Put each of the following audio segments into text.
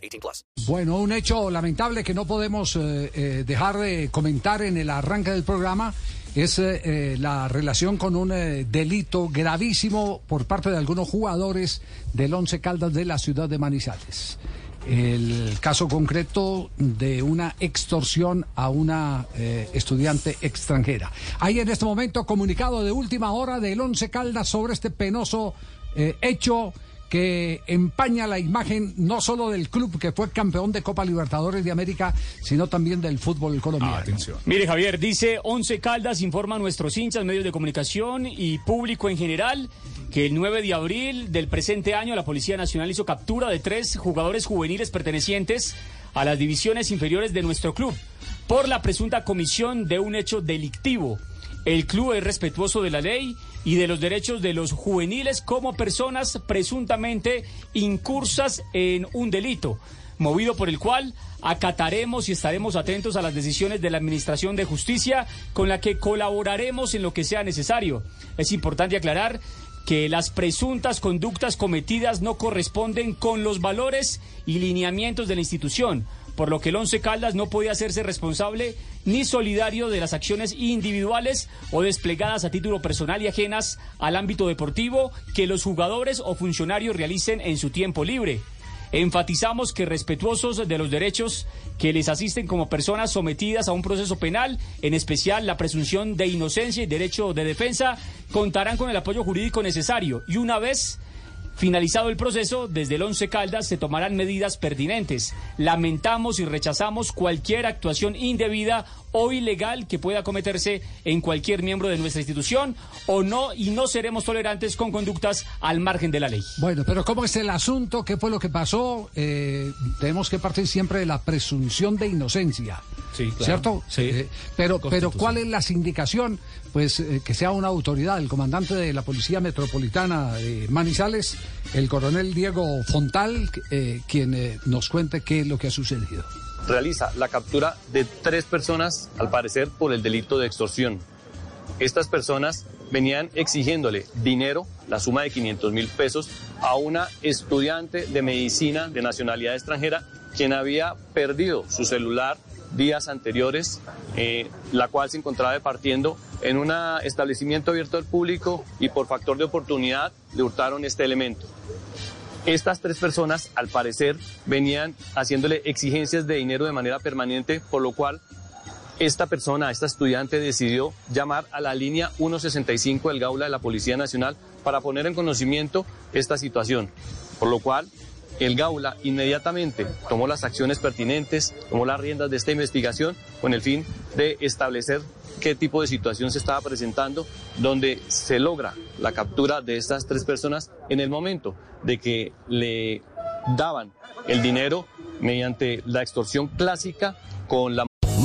18 plus. Bueno, un hecho lamentable que no podemos eh, eh, dejar de comentar en el arranque del programa es eh, la relación con un delito gravísimo por parte de algunos jugadores del Once Caldas de la ciudad de Manizales. El caso concreto de una extorsión a una estudiante extranjera. Hay en este momento comunicado de última hora del Once Caldas sobre este penoso hecho que empaña la imagen no solo del club que fue campeón de Copa Libertadores de América, sino también del fútbol colombiano. Mire, Javier, dice Once Caldas, informa a nuestros hinchas, medios de comunicación y público en general que el 9 de abril del presente año la Policía Nacional hizo captura de tres jugadores juveniles pertenecientes a las divisiones inferiores de nuestro club por la presunta comisión de un hecho delictivo. El club es respetuoso de la ley y de los derechos de los juveniles como personas presuntamente incursas en un delito, movido por el cual acataremos y estaremos atentos a las decisiones de la Administración de Justicia con la que colaboraremos en lo que sea necesario. Es importante aclarar que las presuntas conductas cometidas no corresponden con los valores y lineamientos de la institución, por lo que el Once Caldas no puede hacerse responsable ni solidario de las acciones individuales o desplegadas a título personal y ajenas al ámbito deportivo que los jugadores o funcionarios realicen en su tiempo libre. Enfatizamos que respetuosos de los derechos que les asisten como personas sometidas a un proceso penal, en especial la presunción de inocencia y derecho de defensa, contarán con el apoyo jurídico necesario y una vez Finalizado el proceso, desde el Once Caldas se tomarán medidas pertinentes. Lamentamos y rechazamos cualquier actuación indebida o ilegal que pueda cometerse en cualquier miembro de nuestra institución o no y no seremos tolerantes con conductas al margen de la ley. Bueno, pero ¿cómo es el asunto? ¿Qué fue lo que pasó? Eh, tenemos que partir siempre de la presunción de inocencia. Sí, claro. ¿Cierto? Sí. Eh, pero, pero. ¿cuál es la indicación? Pues eh, que sea una autoridad, el comandante de la Policía Metropolitana de Manizales, el coronel Diego Fontal, eh, quien eh, nos cuente qué es lo que ha sucedido. realiza la captura de tres personas, al parecer por el delito de extorsión. Estas personas venían exigiéndole dinero, la suma de 500 mil pesos, a una estudiante de medicina de nacionalidad extranjera, quien había perdido su celular días anteriores, eh, la cual se encontraba departiendo en un establecimiento abierto al público y por factor de oportunidad le hurtaron este elemento. Estas tres personas, al parecer, venían haciéndole exigencias de dinero de manera permanente, por lo cual esta persona, esta estudiante, decidió llamar a la línea 165 del Gaula de la Policía Nacional para poner en conocimiento esta situación. Por lo cual, el Gaula inmediatamente tomó las acciones pertinentes, tomó las riendas de esta investigación con el fin de establecer qué tipo de situación se estaba presentando, donde se logra la captura de estas tres personas en el momento de que le daban el dinero mediante la extorsión clásica con la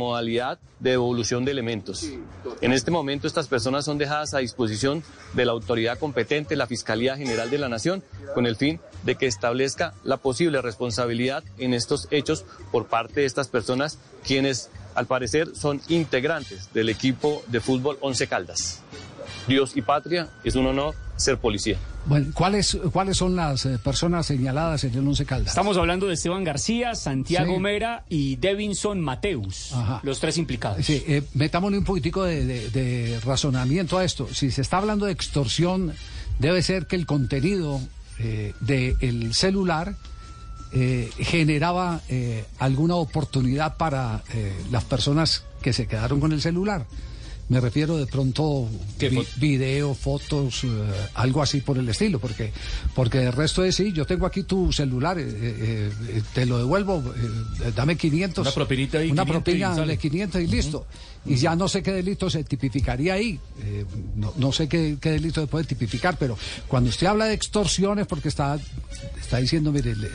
Modalidad de devolución de elementos. En este momento estas personas son dejadas a disposición de la autoridad competente, la Fiscalía General de la Nación, con el fin de que establezca la posible responsabilidad en estos hechos por parte de estas personas, quienes al parecer son integrantes del equipo de fútbol Once Caldas. Dios y patria, es un honor ser policía. Bueno, ¿cuáles, ¿cuáles son las eh, personas señaladas en el Once Caldas? Estamos hablando de Esteban García, Santiago Sí. Mera y Devinson Mateus, Ajá. los tres implicados. Sí, eh, metámosle un poquitico de, de- de razonamiento a esto. Si se está hablando de extorsión, debe ser que el contenido eh, del celular eh, generaba eh, alguna oportunidad para eh, las personas que se quedaron con el celular. Me refiero de pronto vi- video, fotos, eh, algo así por el estilo, porque porque el resto es sí, yo tengo aquí tu celular, eh, eh, eh, te lo devuelvo, dame 500. Una propinita ahí, Una 500 y propina de 500 y listo. Y ya no sé qué delito se tipificaría ahí. no, no sé qué, qué delito se puede tipificar, pero cuando usted habla de extorsiones, porque está, está diciendo, mire, le,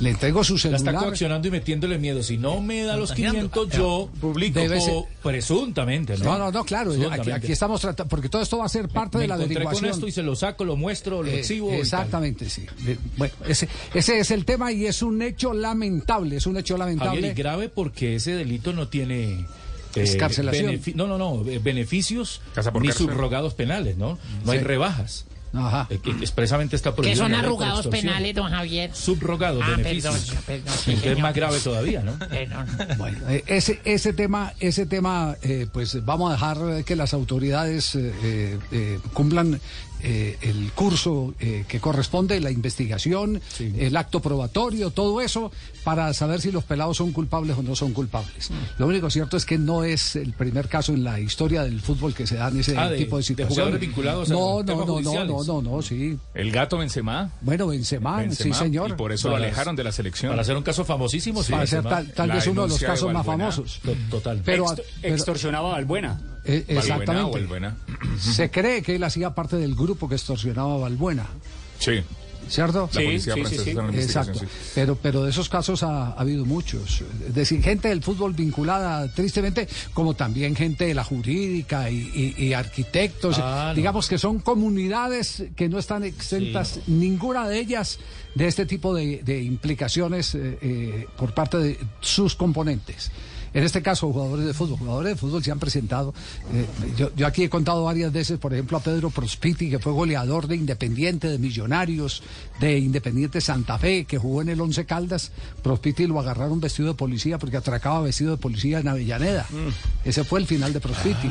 le entrego su La celular. está coaccionando y metiéndole miedo. Si no me da los 500, yo publico Debe ser- presuntamente, ¿no? No, no, no, claro. Aquí, aquí estamos tratando, porque todo esto va a ser parte Me de la encontré averiguación. con esto y se lo saco, lo muestro, lo Eh, exhibo. exactamente, sí. Eh, Bueno, ese, ese es el tema y es un hecho lamentable, es un hecho lamentable. Javier, y grave porque ese delito no tiene... eh, Escarcelación. no, no, no, eh, beneficios por ni cárcel. subrogados penales, ¿no? No Sí. hay rebajas. Ajá. Eh, que expresamente está ¿Qué prohibido. son ley por arrugados penales, don Javier? Subrogados, Ah, beneficios. perdón, perdón, sí, Entonces es más grave todavía, ¿no? Perdón. Bueno, eh, ese, ese tema, ese tema eh, pues vamos a dejar eh, que las autoridades eh, eh, eh, cumplan eh, el curso eh, que corresponde, la investigación, el acto probatorio, todo eso, para saber si los pelados son culpables o no son culpables. Lo único cierto es que no es el primer caso en la historia del fútbol que se dan ese Ah, de- tipo de de situaciones. jugadores vinculados a no, no, no, no, no, no, no, sí. El gato Benzema. Bueno, Benzema, Benzema, sí, señor. Y por eso lo alejaron de la selección. Para hacer un caso famosísimo, sí. Para ser tal, tal vez uno de los de casos más famosos. To- Total. Pero- extorsionaba a Valbuena. Eh, exactamente. Valbuena. Se cree que él hacía parte del grupo que extorsionaba a Valbuena, Sí. ¿cierto? La Sí, policía sí, sí, francesa sí. está en la investigación, Exacto. sí. Pero, pero de esos casos ha, ha habido muchos. Es decir, gente del fútbol vinculada, tristemente, como también gente de la jurídica y, y- y arquitectos. Ah, no. Digamos que son comunidades que no están exentas, ninguna de ellas, de este tipo de, de implicaciones eh, eh, por parte de sus componentes. En este caso, jugadores de fútbol. Jugadores de fútbol se han presentado. eh, yo, yo aquí he contado varias veces, por ejemplo, a Pedro Prospiti, que fue goleador de Independiente, de Millonarios, de Independiente Santa Fe, que jugó en el Once Caldas. Prospiti lo agarraron vestido de policía porque atracaba vestido de policía en Avellaneda. Ese fue el final de Prospiti.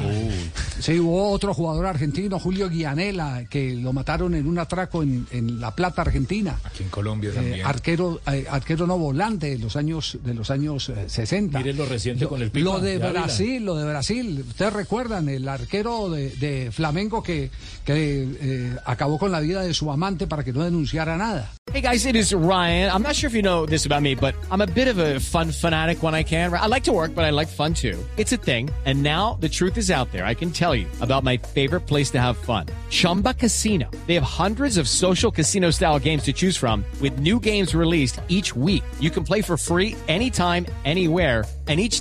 Sí, hubo otro jugador argentino, Julio Guianela, que lo mataron en un atraco en, en La Plata, Argentina. Aquí en Colombia Eh, también. arquero, eh, arquero no volante de los años de los años eh, 60. Miren lo reciente Lo- con el Pipa Lo de. Brasil, lo de Brasil. Ustedes recuerdan el arquero de, de Flamengo que, que eh, acabó con la vida de su amante para que no denunciara nada. Hey guys, it is Ryan. I'm not sure if you know this about me, but I'm a bit of a fun fanatic when I can. I like to work, but I like fun too. It's a thing. And now the truth is out there. I can tell you about my favorite place to have fun. Chumba Casino. They have hundreds of social casino style games to choose from with new games released each week. You can play for free anytime, anywhere. And each